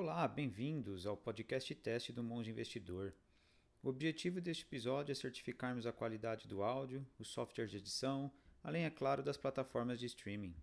Olá, bem-vindos ao podcast teste do Monge Investidor. O objetivo deste episódio é certificarmos a qualidade do áudio, o software de edição, além, é claro, das plataformas de streaming.